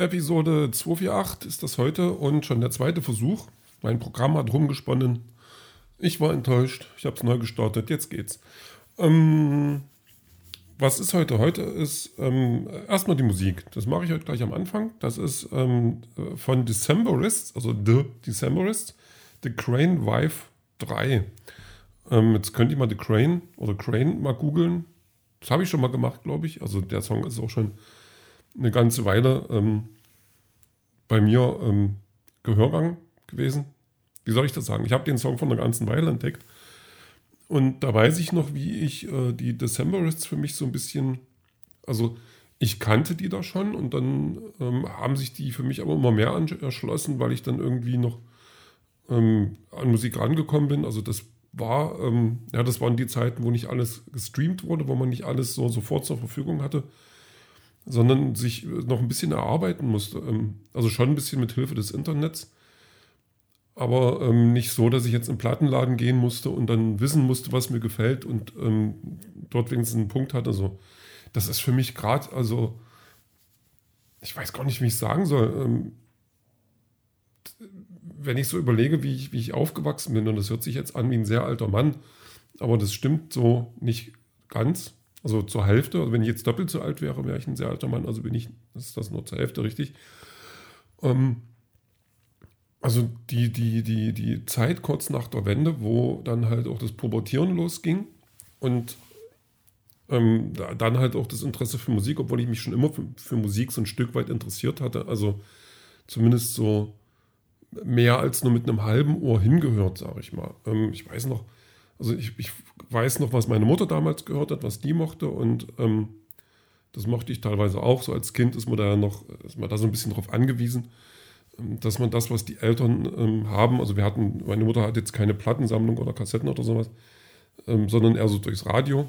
Episode 248 ist das heute und schon der zweite Versuch. Mein Programm hat rumgesponnen. Ich war enttäuscht. Ich habe es neu gestartet. Jetzt geht's. Ähm, was ist heute? Heute ist ähm, erstmal die Musik. Das mache ich heute gleich am Anfang. Das ist ähm, von Decemberists, also The Decemberists, The Crane Wife 3. Ähm, jetzt könnt ihr mal The Crane oder Crane mal googeln. Das habe ich schon mal gemacht, glaube ich. Also der Song ist auch schon eine ganze Weile ähm, bei mir ähm, Gehörgang gewesen. Wie soll ich das sagen? Ich habe den Song von einer ganzen Weile entdeckt. Und da weiß ich noch, wie ich äh, die Decemberists für mich so ein bisschen, also ich kannte die da schon und dann ähm, haben sich die für mich aber immer mehr erschlossen, weil ich dann irgendwie noch ähm, an Musik rangekommen bin. Also das war, ähm, ja, das waren die Zeiten, wo nicht alles gestreamt wurde, wo man nicht alles so sofort zur Verfügung hatte sondern sich noch ein bisschen erarbeiten musste. Ähm, also schon ein bisschen mit Hilfe des Internets, aber ähm, nicht so, dass ich jetzt in den Plattenladen gehen musste und dann wissen musste, was mir gefällt und ähm, dort wenigstens einen Punkt hatte. So. Das ist für mich gerade, also ich weiß gar nicht, wie ich es sagen soll. wenn ich so überlege, wie ich, wie ich aufgewachsen bin, und das hört sich jetzt an wie ein sehr alter Mann, aber das stimmt so nicht ganz. Also zur Hälfte. Also wenn ich jetzt doppelt so alt wäre, wäre ich ein sehr alter Mann. Also bin ich, ist das nur zur Hälfte richtig. Ähm, also die, die, die, die Zeit kurz nach der Wende, wo dann halt auch das Pubertieren losging und ähm, dann halt auch das Interesse für Musik, obwohl ich mich schon immer für, für, Musik so ein Stück weit interessiert hatte. Also zumindest so mehr als nur mit einem halben Ohr hingehört, sage ich mal. Ähm, ich weiß noch, also ich, ich weiß noch, was meine Mutter damals gehört hat, was die mochte und ähm, das mochte ich teilweise auch. So als Kind ist man da ja noch, ist man da so ein bisschen drauf angewiesen, ähm, dass man das, was die Eltern ähm, haben, also wir hatten, meine Mutter hat jetzt keine Plattensammlung oder Kassetten oder sowas, ähm, sondern eher so durchs Radio.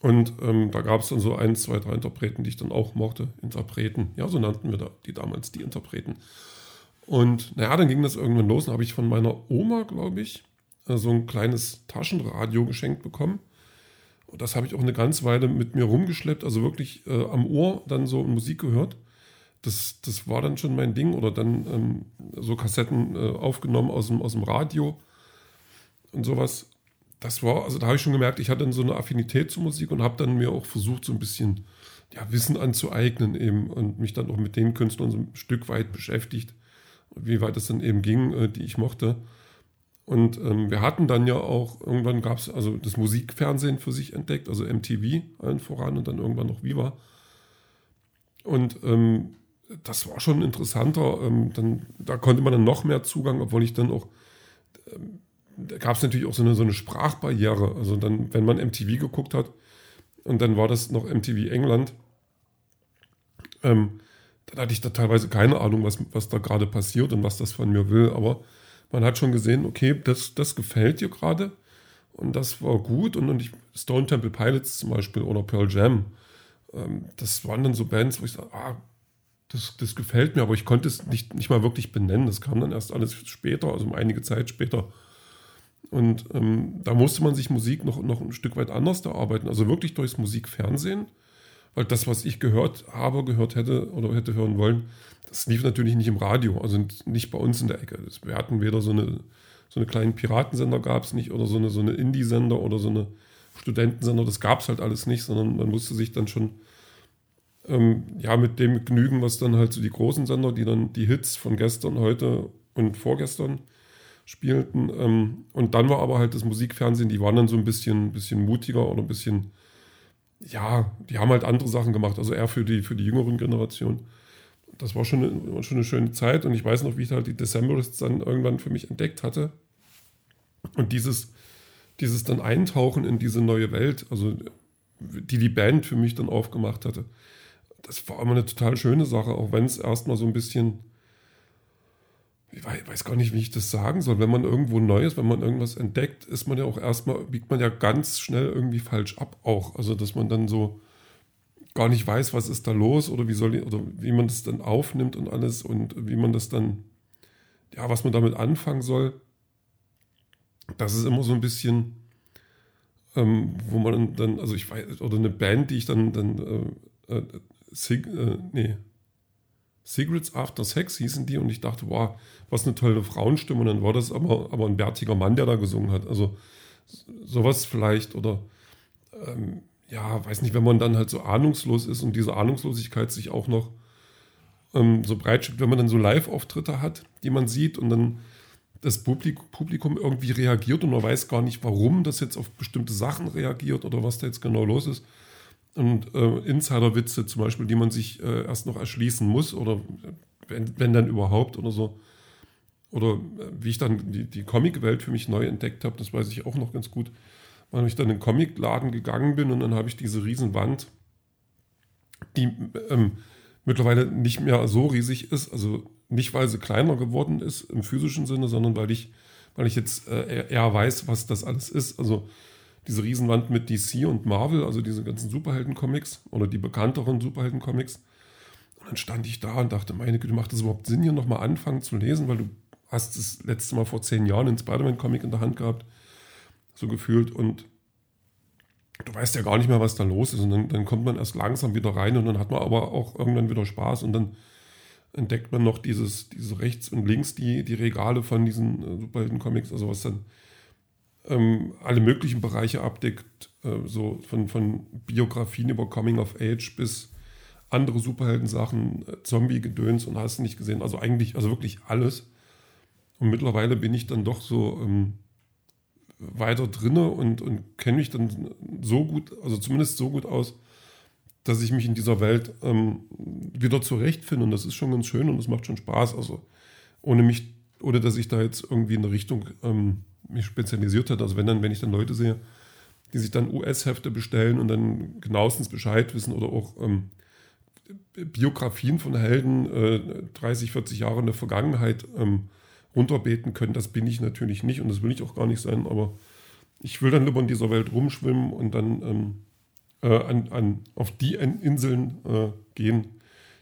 Und ähm, da gab es dann so ein, zwei, drei Interpreten, die ich dann auch mochte. Interpreten, ja, so nannten wir da, die damals die Interpreten. Und naja, dann ging das irgendwann los. Dann habe ich von meiner Oma, glaube ich, so ein kleines Taschenradio geschenkt bekommen. Und das habe ich auch eine ganze Weile mit mir rumgeschleppt, also wirklich äh, am Ohr dann so Musik gehört. Das, das war dann schon mein Ding. Oder dann ähm, so Kassetten äh, aufgenommen aus dem, aus dem Radio und sowas. Das war, also da habe ich schon gemerkt, ich hatte dann so eine Affinität zur Musik und habe dann mir auch versucht, so ein bisschen ja, Wissen anzueignen eben und mich dann auch mit den Künstlern so ein Stück weit beschäftigt, wie weit es dann eben ging, äh, die ich mochte. Und ähm, wir hatten dann ja auch, irgendwann gab es also das Musikfernsehen für sich entdeckt, also MTV allen voran und dann irgendwann noch Viva. Und ähm, das war schon interessanter. Ähm, dann, da konnte man dann noch mehr Zugang, obwohl ich dann auch, ähm, da gab es natürlich auch so eine, so eine Sprachbarriere. Also dann, wenn man MTV geguckt hat, und dann war das noch MTV England, ähm, dann hatte ich da teilweise keine Ahnung, was, was da gerade passiert und was das von mir will. Aber man hat schon gesehen, okay, das, das gefällt dir gerade und das war gut. Und, und ich, Stone Temple Pilots zum Beispiel oder Pearl Jam, ähm, das waren dann so Bands, wo ich sage, ah, das, das gefällt mir, aber ich konnte es nicht, nicht mal wirklich benennen. Das kam dann erst alles später, also einige Zeit später. Und ähm, da musste man sich Musik noch, noch ein Stück weit anders erarbeiten, also wirklich durchs Musikfernsehen, weil das, was ich gehört habe, gehört hätte oder hätte hören wollen, das lief natürlich nicht im Radio, also nicht bei uns in der Ecke. Wir hatten weder so eine, so eine kleinen Piratensender gab es nicht oder so eine, so eine Indie-Sender oder so eine Studentensender, das gab es halt alles nicht, sondern man musste sich dann schon ähm, ja mit dem genügen, was dann halt so die großen Sender, die dann die Hits von gestern, heute und vorgestern spielten. Ähm, und dann war aber halt das Musikfernsehen, die waren dann so ein bisschen, bisschen mutiger oder ein bisschen, ja, die haben halt andere Sachen gemacht, also eher für die, für die jüngeren Generationen das war schon eine, schon eine schöne Zeit und ich weiß noch, wie ich halt die Decemberists dann irgendwann für mich entdeckt hatte. Und dieses, dieses dann Eintauchen in diese neue Welt, also die die Band für mich dann aufgemacht hatte, das war immer eine total schöne Sache, auch wenn es erstmal so ein bisschen, ich weiß gar nicht, wie ich das sagen soll, wenn man irgendwo neu ist, wenn man irgendwas entdeckt, ist man ja auch erstmal, biegt man ja ganz schnell irgendwie falsch ab auch. Also, dass man dann so, gar nicht weiß, was ist da los oder wie soll oder wie man das dann aufnimmt und alles und wie man das dann, ja, was man damit anfangen soll. Das ist immer so ein bisschen, ähm, wo man dann, also ich weiß, oder eine Band, die ich dann, dann äh, äh, sing, äh, nee, Secrets After Sex hießen die und ich dachte, wow, was eine tolle Frauenstimme. Und dann war das aber, aber ein bärtiger Mann, der da gesungen hat. Also sowas vielleicht oder ähm, ja, weiß nicht, wenn man dann halt so ahnungslos ist und diese Ahnungslosigkeit sich auch noch ähm, so breitschiebt, wenn man dann so Live-Auftritte hat, die man sieht und dann das Publikum irgendwie reagiert und man weiß gar nicht, warum das jetzt auf bestimmte Sachen reagiert oder was da jetzt genau los ist. Und äh, Insider-Witze zum Beispiel, die man sich äh, erst noch erschließen muss oder wenn, wenn dann überhaupt oder so. Oder äh, wie ich dann die, die Comic-Welt für mich neu entdeckt habe, das weiß ich auch noch ganz gut, weil ich dann in den Comicladen gegangen bin und dann habe ich diese Riesenwand, die ähm, mittlerweile nicht mehr so riesig ist, also nicht, weil sie kleiner geworden ist im physischen Sinne, sondern weil ich, weil ich jetzt äh, eher weiß, was das alles ist. Also diese Riesenwand mit DC und Marvel, also diese ganzen Superhelden-Comics oder die bekannteren Superhelden-Comics. Und dann stand ich da und dachte, meine Güte, macht das überhaupt Sinn, hier nochmal anfangen zu lesen, weil du hast das letzte Mal vor zehn Jahren einen Spider-Man-Comic in der Hand gehabt, so gefühlt. Und du weißt ja gar nicht mehr, was da los ist. Und dann, dann kommt man erst langsam wieder rein und dann hat man aber auch irgendwann wieder Spaß und dann entdeckt man noch dieses, diese rechts und links die, die Regale von diesen äh, Superhelden-Comics, also was dann ähm, alle möglichen Bereiche abdeckt, äh, so von, von Biografien über Coming of Age bis andere Superhelden-Sachen, äh, Zombie-Gedöns und hast nicht gesehen, also eigentlich, also wirklich alles. Und mittlerweile bin ich dann doch so ähm, weiter drinne und, und kenne mich dann so gut, also zumindest so gut aus, dass ich mich in dieser Welt ähm, wieder zurechtfinde. Und das ist schon ganz schön und es macht schon Spaß. Also ohne mich, ohne dass ich da jetzt irgendwie in eine Richtung ähm, mich spezialisiert hätte. Also wenn dann, wenn ich dann Leute sehe, die sich dann US-Hefte bestellen und dann genauestens Bescheid wissen oder auch ähm, Biografien von Helden äh, 30, 40 Jahre in der Vergangenheit ähm, runterbeten können, das bin ich natürlich nicht und das will ich auch gar nicht sein, aber ich will dann lieber in dieser Welt rumschwimmen und dann ähm, äh, an, an, auf die Inseln äh, gehen,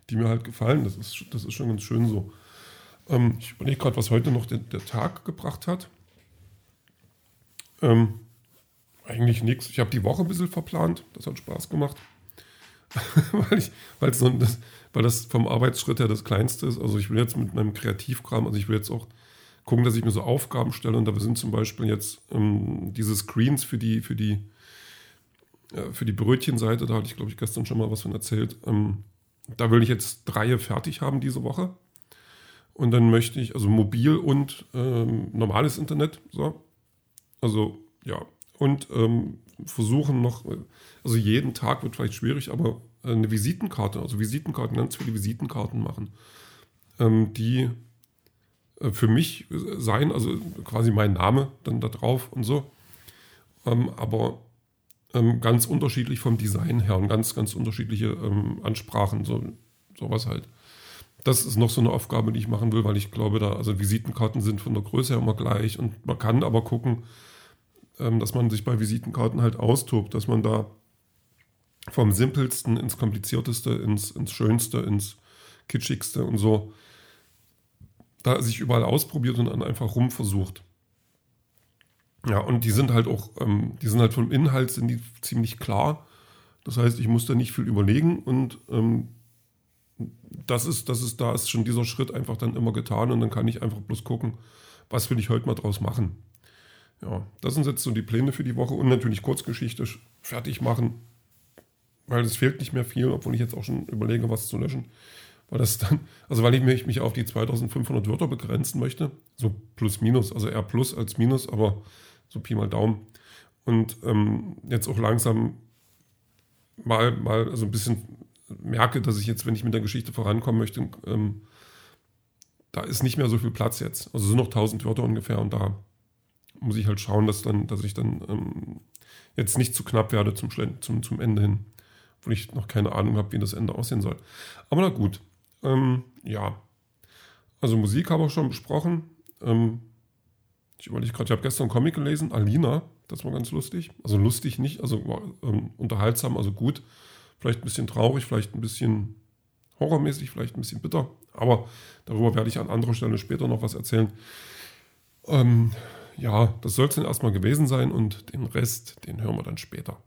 die mir halt gefallen. Das ist, das ist schon ganz schön so. Ähm, ich überlege gerade, was heute noch der, der Tag gebracht hat. Ähm, eigentlich nichts. Ich habe die Woche ein bisschen verplant. Das hat Spaß gemacht. weil, ich, weil, so das, weil das vom Arbeitsschritt her das Kleinste ist. Also ich will jetzt mit meinem Kreativkram, also ich will jetzt auch gucken, dass ich mir so Aufgaben stelle. Und da sind zum Beispiel jetzt ähm, diese Screens für die, für die für die Brötchenseite, da hatte ich, glaube ich, gestern schon mal was von erzählt. Ähm, da will ich jetzt drei fertig haben diese Woche. Und dann möchte ich, also mobil und ähm, normales Internet, so. Also, ja. Und ähm, versuchen noch, also jeden Tag wird vielleicht schwierig, aber eine Visitenkarte, also Visitenkarten, ganz viele Visitenkarten machen, ähm, die äh, für mich sein, also quasi mein Name dann da drauf und so. Ähm, aber ähm, ganz unterschiedlich vom Design her und ganz, ganz unterschiedliche ähm, Ansprachen, so, sowas halt. Das ist noch so eine Aufgabe, die ich machen will, weil ich glaube, da, also Visitenkarten sind von der Größe her immer gleich und man kann aber gucken, ähm, dass man sich bei Visitenkarten halt austobt, dass man da vom simpelsten ins komplizierteste, ins, ins schönste, ins kitschigste und so da sich überall ausprobiert und dann einfach rumversucht. Ja, und die sind halt auch, ähm, die sind halt vom Inhalt sind die ziemlich klar. Das heißt, ich muss da nicht viel überlegen und ähm, das ist, das ist, da ist schon dieser Schritt einfach dann immer getan und dann kann ich einfach bloß gucken, was will ich heute mal draus machen. Ja, das sind jetzt so die Pläne für die Woche und natürlich Kurzgeschichte fertig machen, weil es fehlt nicht mehr viel, obwohl ich jetzt auch schon überlege, was zu löschen. Weil das dann, also weil ich mich, auf die 2500 Wörter begrenzen möchte, so plus minus, also eher plus als minus, aber so Pi mal Daumen. Und ähm, jetzt auch langsam mal, mal so ein bisschen merke, dass ich jetzt, wenn ich mit der Geschichte vorankommen möchte, ähm, da ist nicht mehr so viel Platz jetzt. Also sind noch 1000 Wörter ungefähr und da muss ich halt schauen, dass, dann, dass ich dann ähm, jetzt nicht zu knapp werde zum, zum, zum Ende hin, wo ich noch keine Ahnung habe, wie das Ende aussehen soll. Aber na gut, ähm, ja. Also Musik haben wir schon besprochen. Ähm, ich überlege gerade, ich habe gestern einen Comic gelesen, Alina, das war ganz lustig. Also lustig nicht, also war, ähm, unterhaltsam, also gut. Vielleicht ein bisschen traurig, vielleicht ein bisschen horrormäßig, vielleicht ein bisschen bitter. Aber darüber werde ich an anderer Stelle später noch was erzählen. Ähm, ja, das soll es dann erstmal gewesen sein und den Rest, den hören wir dann später.